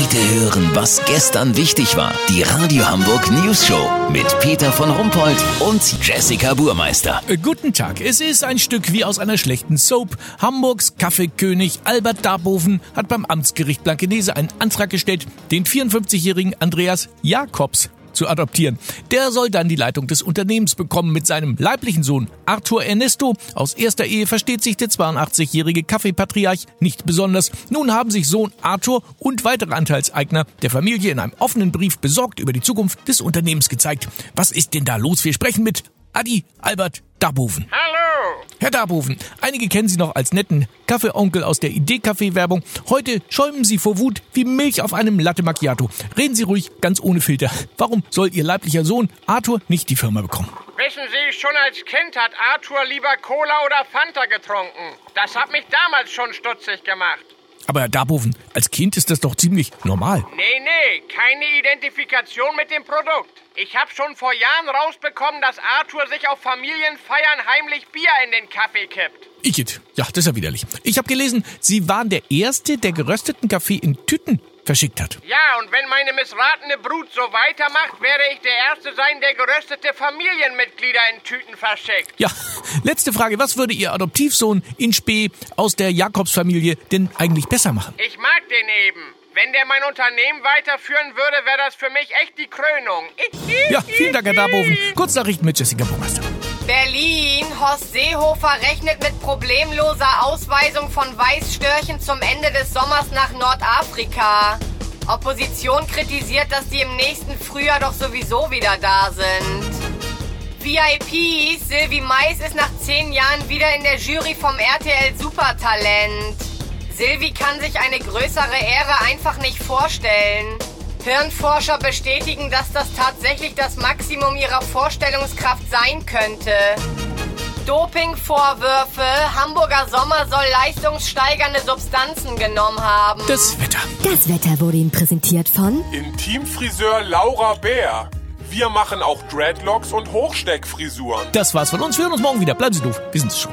Heute hören, was gestern wichtig war. Die Radio Hamburg News Show mit Peter von Rumpold und Jessica Burmeister. Äh, Guten Tag. Es ist ein Stück wie aus einer schlechten Soap. Hamburgs Kaffeekönig Albert Darboven hat beim Amtsgericht Blankenese einen Antrag gestellt, den 54-jährigen Andreas Jakobs zu adoptieren. Der soll dann die Leitung des Unternehmens bekommen mit seinem leiblichen Sohn Arthur Ernesto. Aus erster Ehe versteht sich der 82-jährige Kaffeepatriarch nicht besonders. Nun haben sich Sohn Arthur und weitere Anteilseigner der Familie in einem offenen Brief besorgt über die Zukunft des Unternehmens gezeigt. Was ist denn da los? Wir sprechen mit Adi Albert Darboven. Hallo! Herr Darboven, einige kennen Sie noch als netten Kaffeeonkel aus der Idee-Kaffee-Werbung. Heute schäumen Sie vor Wut wie Milch auf einem Latte Macchiato. Reden Sie ruhig, ganz ohne Filter. Warum soll Ihr leiblicher Sohn Arthur nicht die Firma bekommen? Wissen Sie, schon als Kind hat Arthur lieber Cola oder Fanta getrunken. Das hat mich damals schon stutzig gemacht. Aber Herr Darboven, als Kind ist das doch ziemlich normal. Nee, nee, keine Identifikation mit dem Produkt. Ich habe schon vor Jahren rausbekommen, dass Arthur sich auf Familienfeiern heimlich Bier in den Kaffee kippt. Igitt, ja, das ist ja widerlich. Ich habe gelesen, Sie waren der Erste, der gerösteten Kaffee in Tüten verschickt hat. Ja, und wenn meine missratene Brut so weitermacht, werde ich der Erste sein, der geröstete Familienmitglieder in Tüten verschickt. Ja, letzte Frage. Was würde Ihr Adoptivsohn in Spee aus der Jakobsfamilie denn eigentlich besser machen? Ich mag den eben. Wenn der mein Unternehmen weiterführen würde, wäre das für mich echt die Krönung. Ja, vielen Dank, Herr Darboven. Kurznachrichten mit Jessica Burmeister. Berlin. Horst Seehofer rechnet mit problemloser Ausweisung von Weißstörchen zum Ende des Sommers nach Nordafrika. Opposition kritisiert, dass die im nächsten Frühjahr doch sowieso wieder da sind. VIPs, Sylvie Mais ist nach zehn Jahren wieder in der Jury vom RTL Supertalent. Sylvie kann sich eine größere Ehre einfach nicht vorstellen. Hirnforscher bestätigen, dass das tatsächlich das Maximum ihrer Vorstellungskraft sein könnte. Dopingvorwürfe. Hamburger Sommer soll leistungssteigernde Substanzen genommen haben. Das Wetter. Das Wetter wurde Ihnen präsentiert von Intimfriseur Laura Bär. Wir machen auch Dreadlocks und Hochsteckfrisuren. Das war's von uns. Wir hören uns morgen wieder. Bleiben Sie doof. Wir sind's schon.